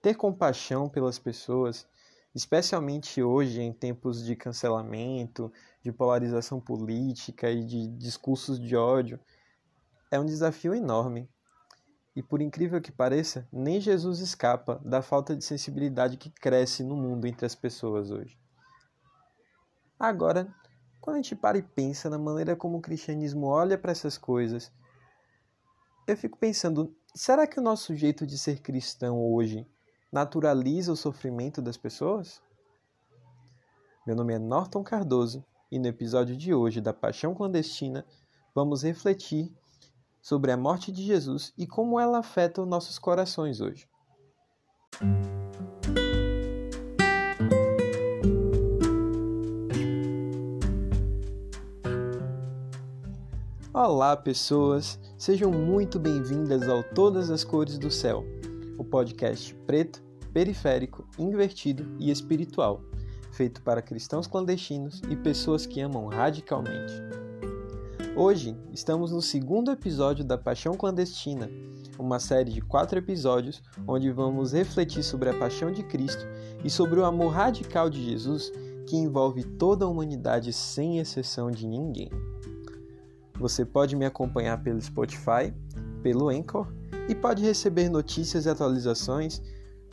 ter compaixão pelas pessoas, especialmente hoje em tempos de cancelamento, de polarização política e de discursos de ódio, é um desafio enorme. E por incrível que pareça, nem Jesus escapa da falta de sensibilidade que cresce no mundo entre as pessoas hoje. Agora, quando a gente para e pensa na maneira como o cristianismo olha para essas coisas, eu fico pensando, será que o nosso jeito de ser cristão hoje naturaliza o sofrimento das pessoas? Meu nome é Norton Cardoso e no episódio de hoje da Paixão Clandestina vamos refletir sobre a morte de Jesus e como ela afeta os nossos corações hoje. Olá, pessoas! Sejam muito bem-vindas ao Todas as Cores do Céu, o podcast preto, periférico, invertido e espiritual, feito para cristãos clandestinos e pessoas que amam radicalmente. Hoje estamos no segundo episódio da Paixão Clandestina, uma série de quatro episódios onde vamos refletir sobre a paixão de Cristo e sobre o amor radical de Jesus que envolve toda a humanidade sem exceção de ninguém. Você pode me acompanhar pelo Spotify, pelo Anchor e pode receber notícias e atualizações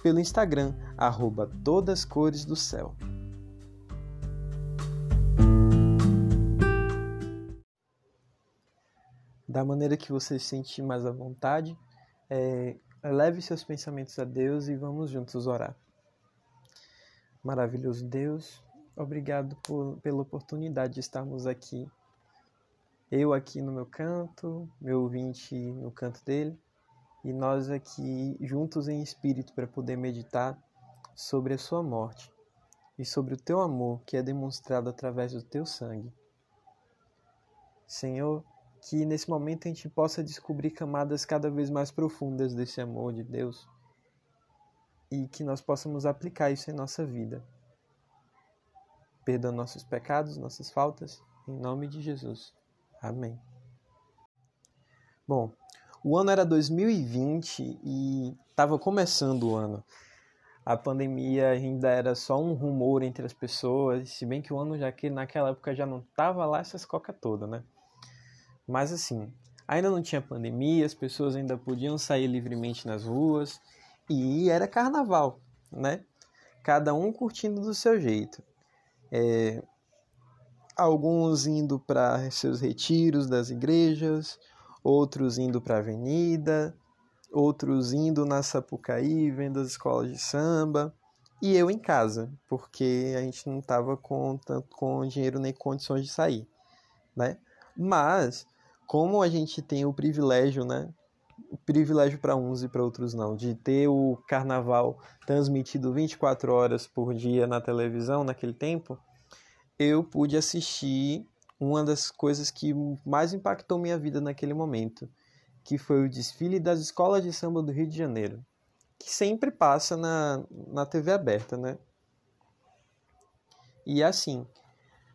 pelo Instagram, arroba. Da maneira que você se sentir mais à vontade, é, leve seus pensamentos a Deus e vamos juntos orar. Maravilhoso Deus, obrigado por, pela oportunidade de estarmos aqui eu aqui no meu canto, meu ouvinte no canto dele, e nós aqui juntos em espírito para poder meditar sobre a sua morte e sobre o teu amor que é demonstrado através do teu sangue. Senhor, que nesse momento a gente possa descobrir camadas cada vez mais profundas desse amor de Deus e que nós possamos aplicar isso em nossa vida. Perdoa nossos pecados, nossas faltas, em nome de Jesus. Amém. Bom, o ano era 2020 e estava começando o ano. A pandemia ainda era só um rumor entre as pessoas, se bem que o ano já que naquela época já não tava lá essas coca toda, né? Mas assim, ainda não tinha pandemia, as pessoas ainda podiam sair livremente nas ruas e era carnaval, né? Cada um curtindo do seu jeito. É, alguns indo para seus retiros das igrejas, outros indo para a avenida, outros indo na Sapucaí, vendo as escolas de samba, e eu em casa, porque a gente não estava com com dinheiro nem condições de sair, né? Mas como a gente tem o privilégio, né? O privilégio para uns e para outros não, de ter o carnaval transmitido 24 horas por dia na televisão naquele tempo, eu pude assistir uma das coisas que mais impactou minha vida naquele momento, que foi o desfile das escolas de samba do Rio de Janeiro, que sempre passa na, na TV aberta, né? E assim,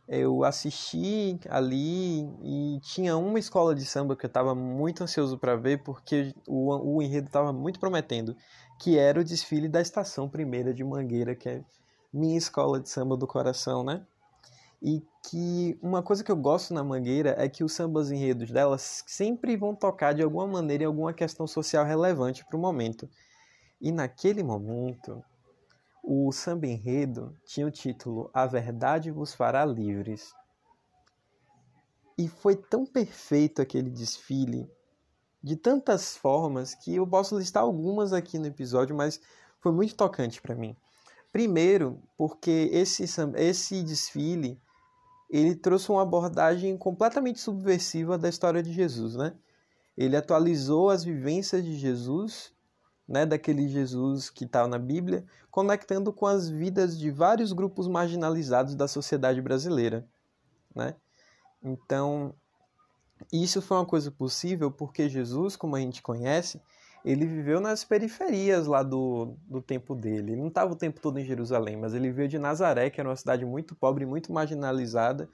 eu assisti ali e tinha uma escola de samba que eu estava muito ansioso para ver porque o, o enredo estava muito prometendo, que era o desfile da Estação Primeira de Mangueira, que é minha escola de samba do coração, né? E que uma coisa que eu gosto na Mangueira é que os sambas enredos delas sempre vão tocar de alguma maneira em alguma questão social relevante para o momento. E naquele momento, o samba enredo tinha o título A Verdade vos fará livres. E foi tão perfeito aquele desfile, de tantas formas, que eu posso listar algumas aqui no episódio, mas foi muito tocante para mim. Primeiro, porque esse, esse desfile ele trouxe uma abordagem completamente subversiva da história de Jesus, né? Ele atualizou as vivências de Jesus, né, daquele Jesus que está na Bíblia, conectando com as vidas de vários grupos marginalizados da sociedade brasileira, né? Então, isso foi uma coisa possível porque Jesus, como a gente conhece, ele viveu nas periferias lá do, do tempo dele. Ele não estava o tempo todo em Jerusalém, mas ele veio de Nazaré, que era uma cidade muito pobre, muito marginalizada.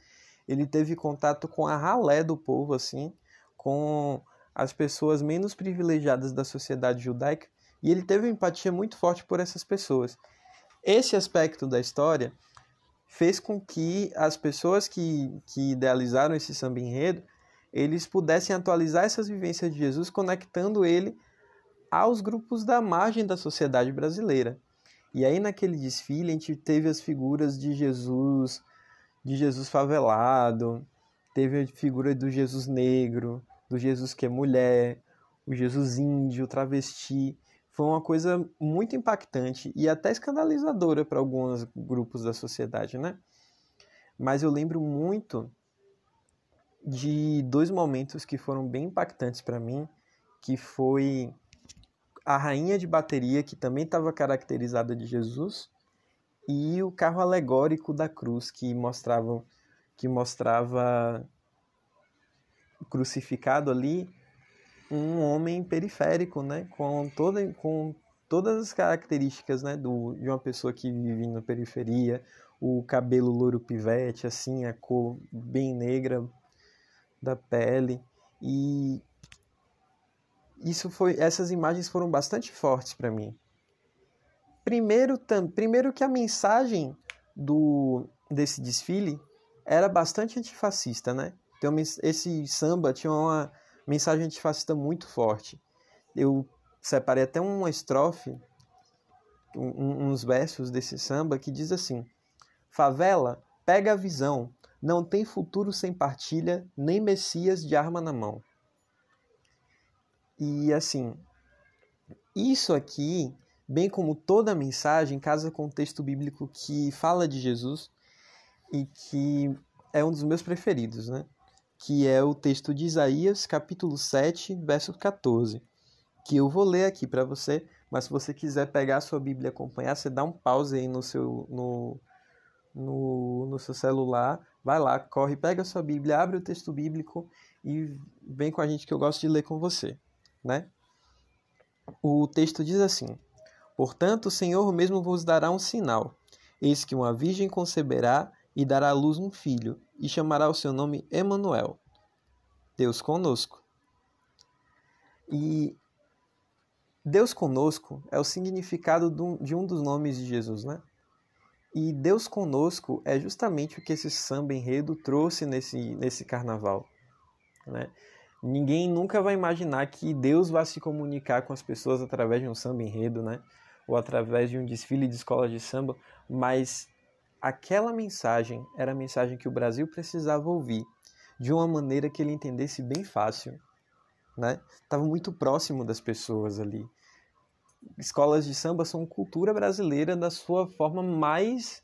Ele teve contato com a ralé do povo, assim, com as pessoas menos privilegiadas da sociedade judaica, E ele teve uma empatia muito forte por essas pessoas. Esse aspecto da história fez com que as pessoas que, que idealizaram esse samba enredo, eles pudessem atualizar essas vivências de Jesus, conectando ele aos grupos da margem da sociedade brasileira. E aí naquele desfile a gente teve as figuras de Jesus, de Jesus favelado, teve a figura do Jesus negro, do Jesus que é mulher, o Jesus índio, travesti. Foi uma coisa muito impactante e até escandalizadora para alguns grupos da sociedade, né? Mas eu lembro muito de dois momentos que foram bem impactantes para mim, que foi a rainha de bateria, que também estava caracterizada de Jesus, e o carro alegórico da cruz, que mostrava, que mostrava crucificado ali um homem periférico, né, com toda com todas as características, né, do, de uma pessoa que vive na periferia, o cabelo louro pivete, assim, a cor bem negra da pele e isso foi essas imagens foram bastante fortes para mim. Primeiro, tam, primeiro que a mensagem do desse desfile era bastante antifascista, né? Então, esse samba tinha uma mensagem antifascista muito forte. Eu separei até uma estrofe, um, uns versos desse samba que diz assim: Favela, pega a visão, não tem futuro sem partilha, nem messias de arma na mão. E assim, isso aqui, bem como toda a mensagem, casa com o texto bíblico que fala de Jesus e que é um dos meus preferidos, né? que é o texto de Isaías, capítulo 7, verso 14, que eu vou ler aqui para você, mas se você quiser pegar a sua Bíblia e acompanhar, você dá um pause aí no seu, no, no, no seu celular, vai lá, corre, pega a sua Bíblia, abre o texto bíblico e vem com a gente que eu gosto de ler com você, né? O texto diz assim: Portanto, o Senhor mesmo vos dará um sinal. Eis que uma virgem conceberá e dará à luz um filho, e chamará o seu nome Emanuel, Deus conosco. E Deus conosco é o significado de um dos nomes de Jesus, né? E Deus conosco é justamente o que esse samba enredo trouxe nesse, nesse carnaval, né? Ninguém nunca vai imaginar que Deus vai se comunicar com as pessoas através de um samba enredo, né? Ou através de um desfile de escola de samba, mas aquela mensagem era a mensagem que o Brasil precisava ouvir de uma maneira que ele entendesse bem fácil, né? Tava muito próximo das pessoas ali. Escolas de samba são cultura brasileira da sua forma mais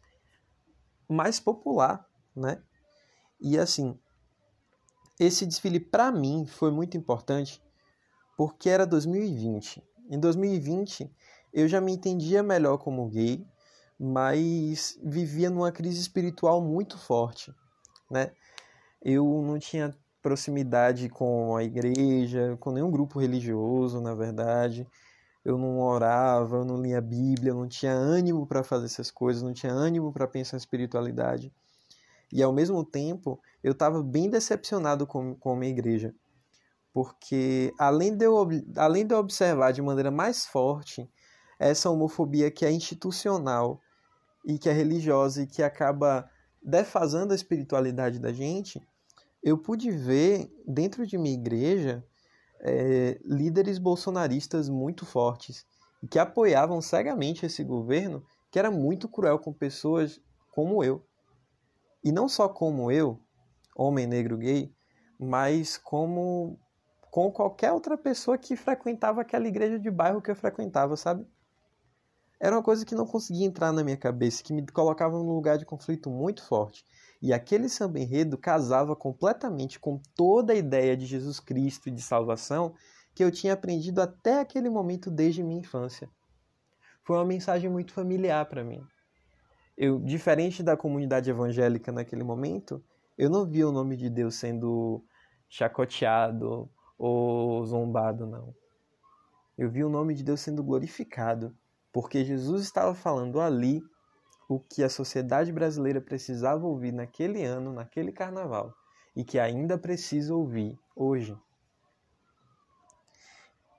mais popular, né? E assim, esse desfile para mim foi muito importante porque era 2020. Em 2020 eu já me entendia melhor como gay, mas vivia numa crise espiritual muito forte, né? Eu não tinha proximidade com a igreja, com nenhum grupo religioso, na verdade. Eu não orava, eu não lia a Bíblia, eu não tinha ânimo para fazer essas coisas, não tinha ânimo para pensar em espiritualidade. E ao mesmo tempo, eu estava bem decepcionado com, com a minha igreja. Porque além de, eu, além de eu observar de maneira mais forte essa homofobia que é institucional e que é religiosa e que acaba defasando a espiritualidade da gente, eu pude ver dentro de minha igreja é, líderes bolsonaristas muito fortes que apoiavam cegamente esse governo que era muito cruel com pessoas como eu. E não só como eu, homem negro gay, mas como com qualquer outra pessoa que frequentava aquela igreja de bairro que eu frequentava, sabe? era uma coisa que não conseguia entrar na minha cabeça, que me colocava num lugar de conflito muito forte. E aquele samba enredo casava completamente com toda a ideia de Jesus Cristo e de salvação que eu tinha aprendido até aquele momento desde minha infância. Foi uma mensagem muito familiar para mim. Eu, diferente da comunidade evangélica naquele momento, eu não via o nome de Deus sendo chacoteado ou zombado, não. Eu vi o nome de Deus sendo glorificado porque Jesus estava falando ali o que a sociedade brasileira precisava ouvir naquele ano, naquele carnaval, e que ainda precisa ouvir hoje.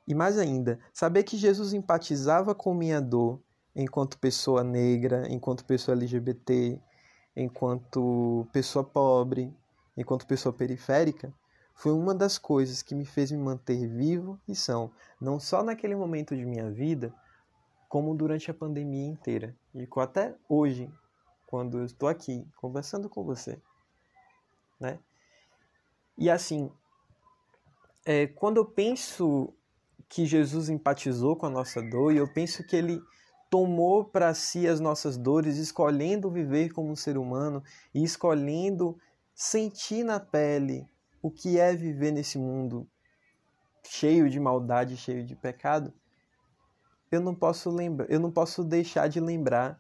E mais ainda, saber que Jesus empatizava com minha dor enquanto pessoa negra, enquanto pessoa LGBT, enquanto pessoa pobre, enquanto pessoa periférica, foi uma das coisas que me fez me manter vivo e são, não só naquele momento de minha vida, como durante a pandemia inteira. E até hoje, quando eu estou aqui conversando com você, né? E assim, é, quando eu penso que Jesus empatizou com a nossa dor e eu penso que ele tomou para si as nossas dores, escolhendo viver como um ser humano e escolhendo sentir na pele o que é viver nesse mundo cheio de maldade, cheio de pecado, eu não posso lembrar, eu não posso deixar de lembrar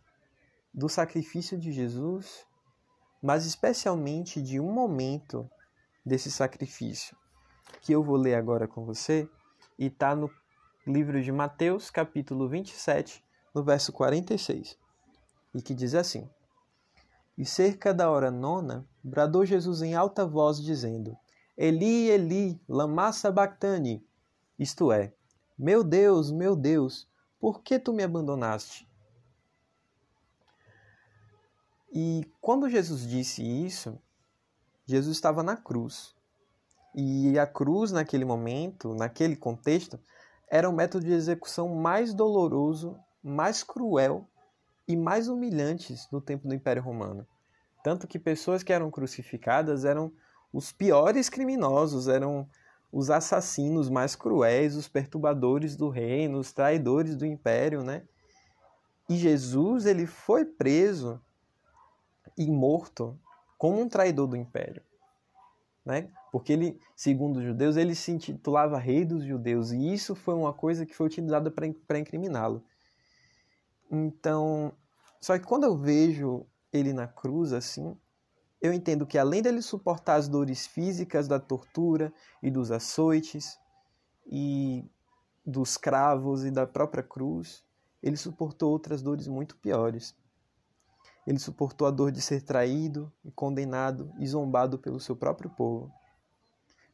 do sacrifício de Jesus, mas especialmente de um momento desse sacrifício que eu vou ler agora com você e está no livro de Mateus, capítulo 27, no verso 46, e que diz assim: E cerca da hora nona, bradou Jesus em alta voz, dizendo: Eli, Eli, lama sabachthani, isto é, meu Deus, meu Deus, por que tu me abandonaste? E quando Jesus disse isso, Jesus estava na cruz. E a cruz, naquele momento, naquele contexto, era o método de execução mais doloroso, mais cruel e mais humilhantes do tempo do Império Romano. Tanto que pessoas que eram crucificadas eram os piores criminosos, eram os assassinos mais cruéis, os perturbadores do reino, os traidores do império, né? E Jesus, ele foi preso e morto como um traidor do império, né? Porque ele, segundo os judeus, ele se intitulava rei dos judeus e isso foi uma coisa que foi utilizada para incriminá-lo. Então, só que quando eu vejo ele na cruz assim, eu entendo que além dele suportar as dores físicas da tortura e dos açoites e dos cravos e da própria cruz, ele suportou outras dores muito piores. Ele suportou a dor de ser traído condenado e zombado pelo seu próprio povo.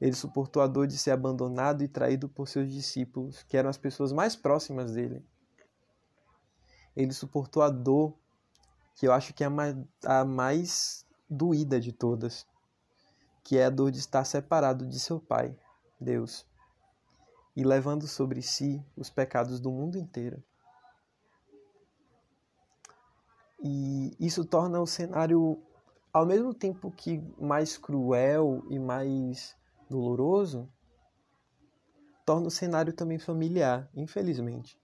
Ele suportou a dor de ser abandonado e traído por seus discípulos, que eram as pessoas mais próximas dele. Ele suportou a dor que eu acho que é a mais doída de todas, que é a dor de estar separado de seu Pai, Deus, e levando sobre si os pecados do mundo inteiro. E isso torna o cenário, ao mesmo tempo que mais cruel e mais doloroso, torna o cenário também familiar, infelizmente.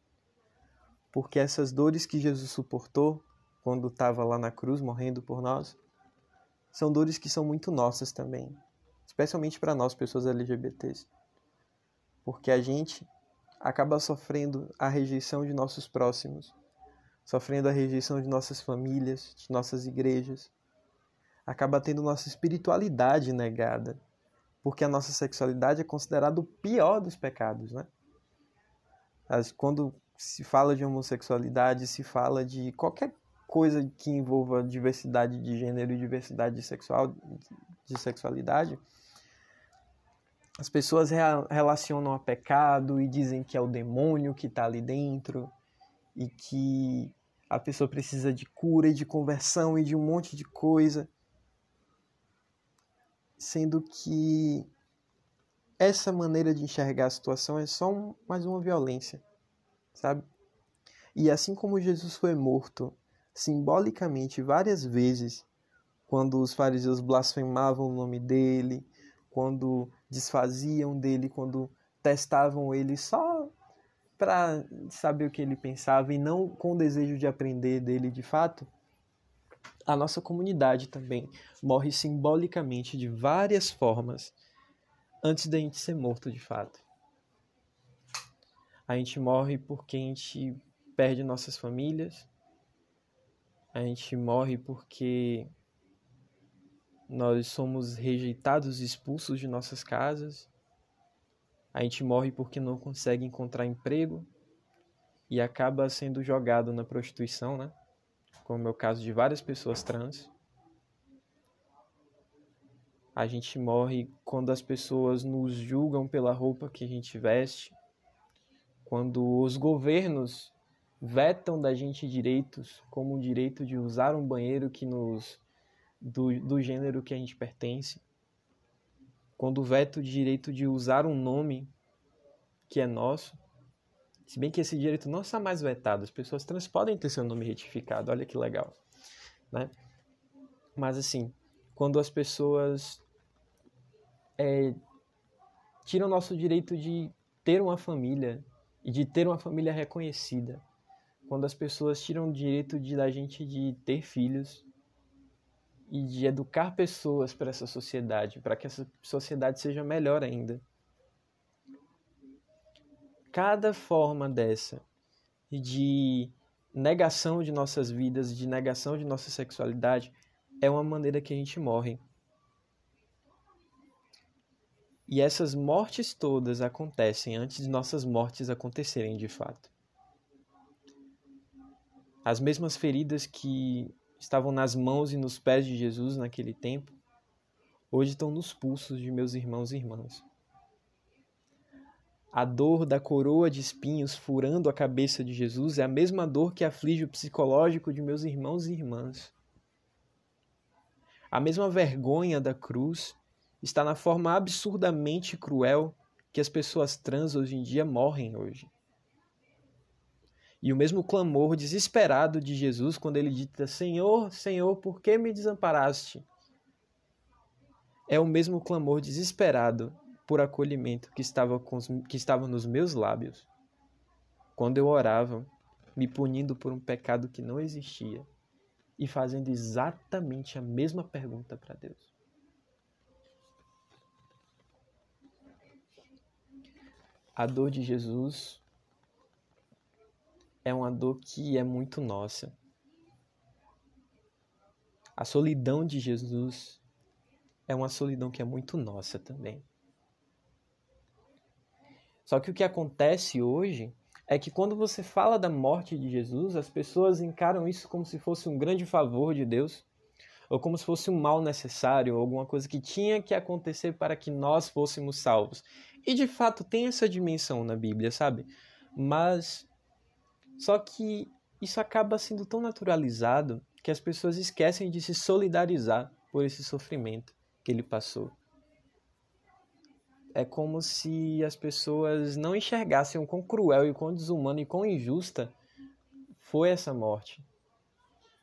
Porque essas dores que Jesus suportou quando estava lá na cruz morrendo por nós, são dores que são muito nossas também, especialmente para nós, pessoas LGBTs. Porque a gente acaba sofrendo a rejeição de nossos próximos, sofrendo a rejeição de nossas famílias, de nossas igrejas, acaba tendo nossa espiritualidade negada, porque a nossa sexualidade é considerada o pior dos pecados, né? Quando se fala de homossexualidade, se fala de qualquer coisa que envolva diversidade de gênero e diversidade sexual, de sexualidade, as pessoas relacionam a pecado e dizem que é o demônio que está ali dentro e que a pessoa precisa de cura e de conversão e de um monte de coisa. Sendo que essa maneira de enxergar a situação é só um, mais uma violência, sabe? E assim como Jesus foi morto simbolicamente várias vezes quando os fariseus blasfemavam o nome dele, quando desfaziam dele, quando testavam ele só para saber o que ele pensava e não com o desejo de aprender dele de fato, a nossa comunidade também morre simbolicamente de várias formas antes da gente ser morto de fato. A gente morre porque a gente perde nossas famílias, a gente morre porque nós somos rejeitados expulsos de nossas casas. A gente morre porque não consegue encontrar emprego e acaba sendo jogado na prostituição, né? Como é o caso de várias pessoas trans. A gente morre quando as pessoas nos julgam pela roupa que a gente veste. Quando os governos vetam da gente direitos, como o direito de usar um banheiro que nos do, do gênero que a gente pertence, quando veto o direito de usar um nome que é nosso, se bem que esse direito não está mais vetado, as pessoas trans podem ter seu nome retificado, olha que legal, né? Mas assim, quando as pessoas é, tiram o nosso direito de ter uma família e de ter uma família reconhecida, quando as pessoas tiram o direito de da gente de ter filhos e de educar pessoas para essa sociedade, para que essa sociedade seja melhor ainda cada forma dessa de negação de nossas vidas, de negação de nossa sexualidade, é uma maneira que a gente morre. E essas mortes todas acontecem antes de nossas mortes acontecerem de fato. As mesmas feridas que estavam nas mãos e nos pés de Jesus naquele tempo, hoje estão nos pulsos de meus irmãos e irmãs. A dor da coroa de espinhos furando a cabeça de Jesus é a mesma dor que aflige o psicológico de meus irmãos e irmãs. A mesma vergonha da cruz está na forma absurdamente cruel que as pessoas trans hoje em dia morrem hoje. E o mesmo clamor desesperado de Jesus quando ele dita: Senhor, Senhor, por que me desamparaste? É o mesmo clamor desesperado por acolhimento que estava, com os, que estava nos meus lábios. Quando eu orava, me punindo por um pecado que não existia e fazendo exatamente a mesma pergunta para Deus. A dor de Jesus é uma dor que é muito nossa. A solidão de Jesus é uma solidão que é muito nossa também. Só que o que acontece hoje é que quando você fala da morte de Jesus, as pessoas encaram isso como se fosse um grande favor de Deus, ou como se fosse um mal necessário, ou alguma coisa que tinha que acontecer para que nós fôssemos salvos. E de fato tem essa dimensão na Bíblia, sabe? Mas só que isso acaba sendo tão naturalizado que as pessoas esquecem de se solidarizar por esse sofrimento que ele passou é como se as pessoas não enxergassem o quão cruel e quão desumano e quão injusta foi essa morte.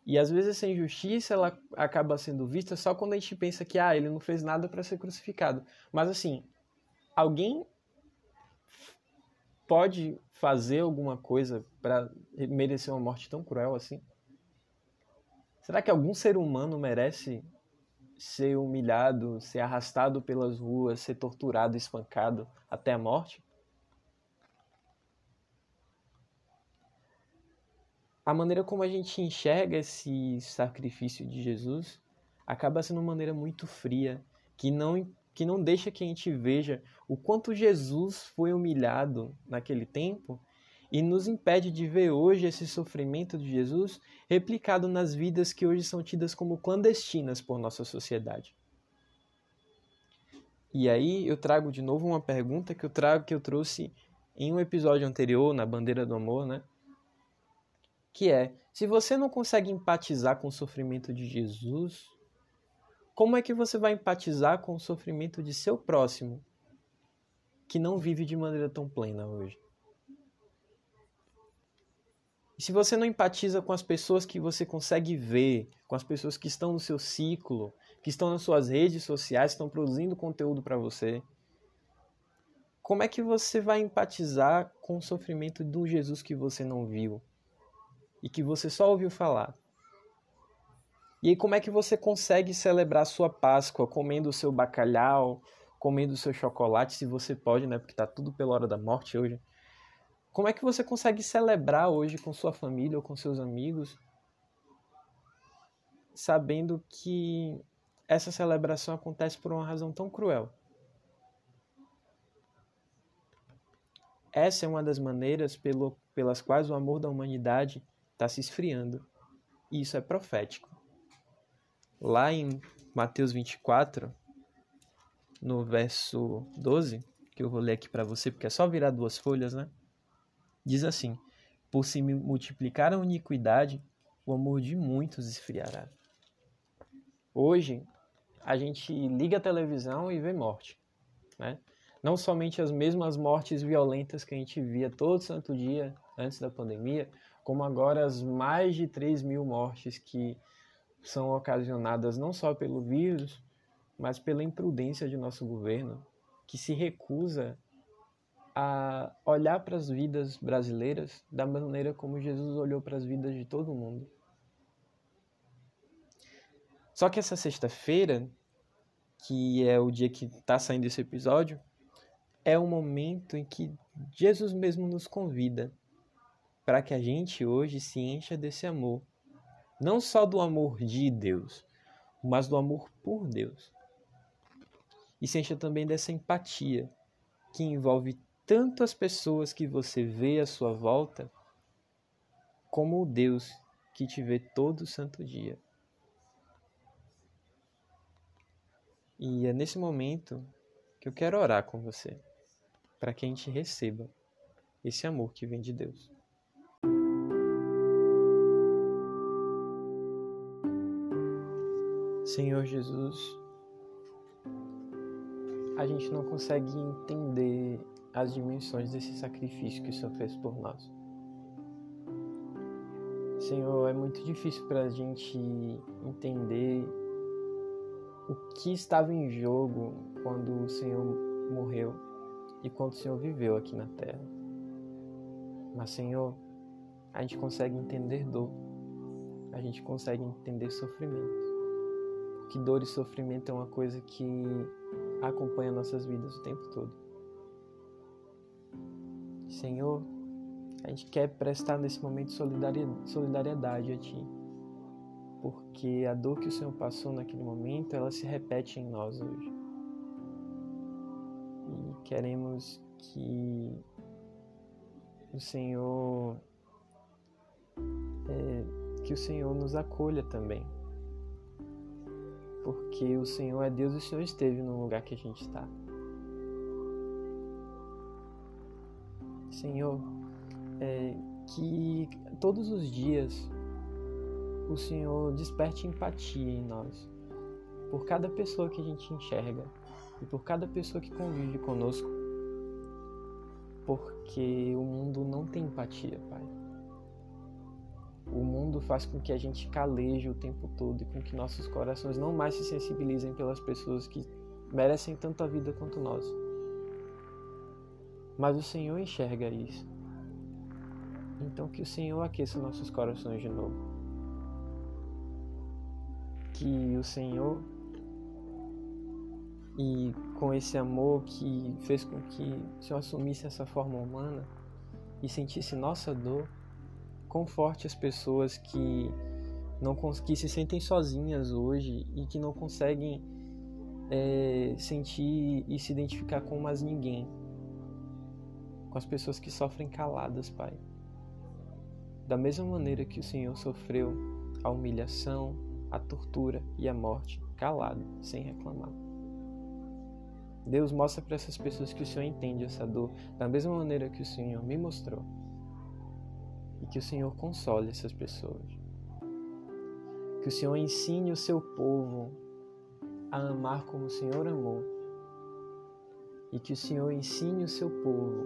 E às vezes essa injustiça ela acaba sendo vista só quando a gente pensa que ah, ele não fez nada para ser crucificado. Mas assim, alguém pode fazer alguma coisa para merecer uma morte tão cruel assim? Será que algum ser humano merece ser humilhado, ser arrastado pelas ruas, ser torturado, espancado até a morte? A maneira como a gente enxerga esse sacrifício de Jesus acaba sendo uma maneira muito fria, que não que não deixa que a gente veja o quanto Jesus foi humilhado naquele tempo e nos impede de ver hoje esse sofrimento de Jesus replicado nas vidas que hoje são tidas como clandestinas por nossa sociedade. E aí eu trago de novo uma pergunta que eu trago que eu trouxe em um episódio anterior na bandeira do amor, né? Que é: se você não consegue empatizar com o sofrimento de Jesus, como é que você vai empatizar com o sofrimento de seu próximo que não vive de maneira tão plena hoje? E se você não empatiza com as pessoas que você consegue ver, com as pessoas que estão no seu ciclo, que estão nas suas redes sociais, estão produzindo conteúdo para você, como é que você vai empatizar com o sofrimento do Jesus que você não viu e que você só ouviu falar? E aí, como é que você consegue celebrar sua Páscoa comendo o seu bacalhau, comendo o seu chocolate, se você pode, né? Porque tá tudo pela hora da morte hoje. Como é que você consegue celebrar hoje com sua família ou com seus amigos, sabendo que essa celebração acontece por uma razão tão cruel? Essa é uma das maneiras pelo, pelas quais o amor da humanidade está se esfriando. E isso é profético. Lá em Mateus 24, no verso 12, que eu vou ler aqui para você, porque é só virar duas folhas, né? Diz assim: Por se multiplicar a iniquidade, o amor de muitos esfriará. Hoje, a gente liga a televisão e vê morte, né? Não somente as mesmas mortes violentas que a gente via todo santo dia antes da pandemia, como agora as mais de 3 mil mortes que são ocasionadas não só pelo vírus, mas pela imprudência de nosso governo, que se recusa a olhar para as vidas brasileiras da maneira como Jesus olhou para as vidas de todo mundo. Só que essa sexta-feira, que é o dia que está saindo esse episódio, é o momento em que Jesus mesmo nos convida para que a gente hoje se encha desse amor. Não só do amor de Deus, mas do amor por Deus. E se encha também dessa empatia que envolve tanto as pessoas que você vê à sua volta, como o Deus que te vê todo santo dia. E é nesse momento que eu quero orar com você, para que a gente receba esse amor que vem de Deus. Senhor Jesus, a gente não consegue entender as dimensões desse sacrifício que o Senhor fez por nós. Senhor, é muito difícil para a gente entender o que estava em jogo quando o Senhor morreu e quando o Senhor viveu aqui na terra. Mas, Senhor, a gente consegue entender dor, a gente consegue entender sofrimento que dor e sofrimento é uma coisa que acompanha nossas vidas o tempo todo. Senhor, a gente quer prestar nesse momento solidariedade a Ti, porque a dor que o Senhor passou naquele momento, ela se repete em nós hoje. E queremos que o Senhor é, que o Senhor nos acolha também porque o Senhor é Deus e o Senhor esteve no lugar que a gente está. Senhor, é, que todos os dias o Senhor desperte empatia em nós, por cada pessoa que a gente enxerga e por cada pessoa que convive conosco, porque o mundo não tem empatia, Pai. O mundo faz com que a gente caleje o tempo todo e com que nossos corações não mais se sensibilizem pelas pessoas que merecem tanto a vida quanto nós. Mas o Senhor enxerga isso. Então que o Senhor aqueça nossos corações de novo. Que o Senhor e com esse amor que fez com que o Senhor assumisse essa forma humana e sentisse nossa dor, conforte as pessoas que não que se sentem sozinhas hoje e que não conseguem é, sentir e se identificar com mais ninguém, com as pessoas que sofrem caladas, Pai. Da mesma maneira que o Senhor sofreu a humilhação, a tortura e a morte, calado, sem reclamar. Deus mostra para essas pessoas que o Senhor entende essa dor da mesma maneira que o Senhor me mostrou e que o Senhor console essas pessoas. Que o Senhor ensine o seu povo a amar como o Senhor amou. E que o Senhor ensine o seu povo.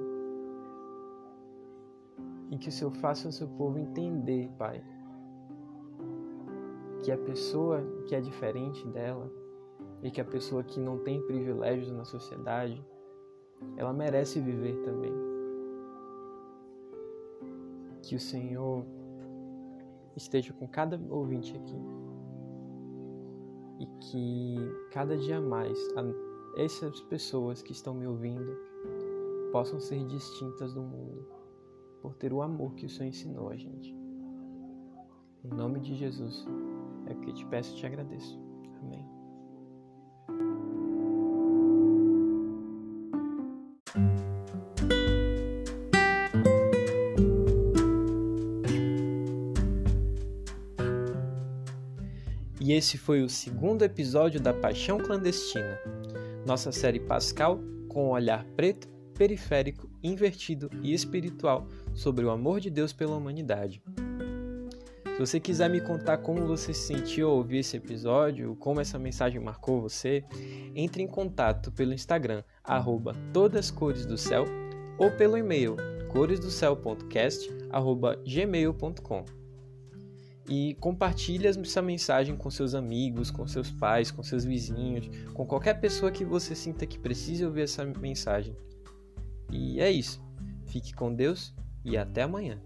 E que o Senhor faça o seu povo entender, Pai, que a pessoa que é diferente dela e que a pessoa que não tem privilégios na sociedade, ela merece viver também que o Senhor esteja com cada ouvinte aqui e que cada dia mais essas pessoas que estão me ouvindo possam ser distintas do mundo por ter o amor que o Senhor ensinou a gente. Em nome de Jesus é o que te peço e te agradeço. Amém. E esse foi o segundo episódio da Paixão Clandestina, nossa série Pascal com um olhar preto, periférico, invertido e espiritual sobre o amor de Deus pela humanidade. Se você quiser me contar como você se sentiu ao ouvir esse episódio, como essa mensagem marcou você, entre em contato pelo Instagram, arroba ou pelo e-mail coresdocéu.cast.gmail.com e compartilhe essa mensagem com seus amigos, com seus pais, com seus vizinhos, com qualquer pessoa que você sinta que precise ouvir essa mensagem. E é isso. Fique com Deus e até amanhã.